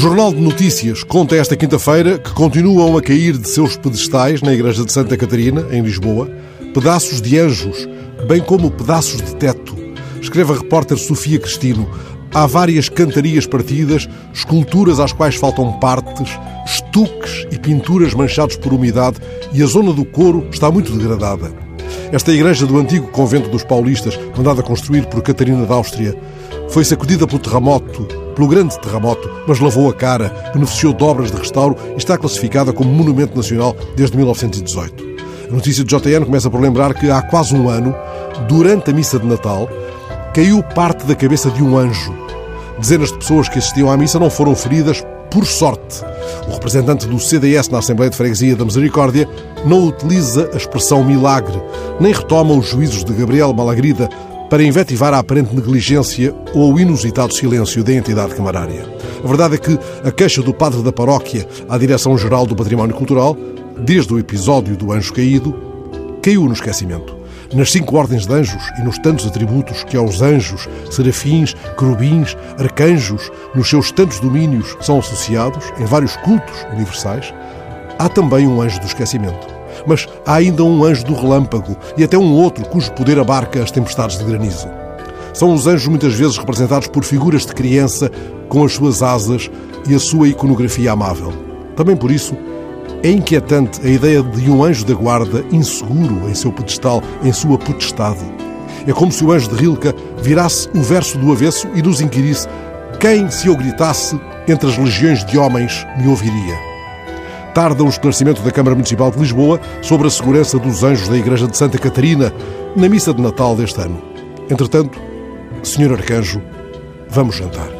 Jornal de Notícias conta esta quinta-feira que continuam a cair de seus pedestais na Igreja de Santa Catarina, em Lisboa, pedaços de anjos, bem como pedaços de teto. Escreve a repórter Sofia Cristino. Há várias cantarias partidas, esculturas às quais faltam partes, estuques e pinturas manchados por umidade e a zona do coro está muito degradada. Esta igreja do antigo convento dos paulistas, mandada construir por Catarina da Áustria, foi sacudida pelo terremoto, pelo grande terremoto, mas lavou a cara, beneficiou de obras de restauro e está classificada como Monumento Nacional desde 1918. A notícia de JN começa por lembrar que há quase um ano, durante a missa de Natal, caiu parte da cabeça de um anjo. Dezenas de pessoas que assistiam à missa não foram feridas por sorte. O representante do CDS na Assembleia de Freguesia da Misericórdia não utiliza a expressão milagre, nem retoma os juízos de Gabriel Malagrida para invetivar a aparente negligência ou o inusitado silêncio da entidade camarária. A verdade é que a queixa do padre da paróquia à Direção-Geral do Património Cultural, desde o episódio do anjo caído, caiu no esquecimento nas cinco ordens de anjos e nos tantos atributos que aos anjos, serafins, querubins, arcanjos, nos seus tantos domínios são associados em vários cultos universais, há também um anjo do esquecimento. Mas há ainda um anjo do relâmpago e até um outro cujo poder abarca as tempestades de granizo. São os anjos muitas vezes representados por figuras de criança com as suas asas e a sua iconografia amável. Também por isso, é inquietante a ideia de um anjo da guarda inseguro em seu pedestal, em sua potestade. É como se o anjo de Rilke virasse o verso do avesso e nos inquirisse quem, se eu gritasse, entre as legiões de homens, me ouviria. Tarda o esclarecimento da Câmara Municipal de Lisboa sobre a segurança dos anjos da Igreja de Santa Catarina na missa de Natal deste ano. Entretanto, Senhor Arcanjo, vamos jantar.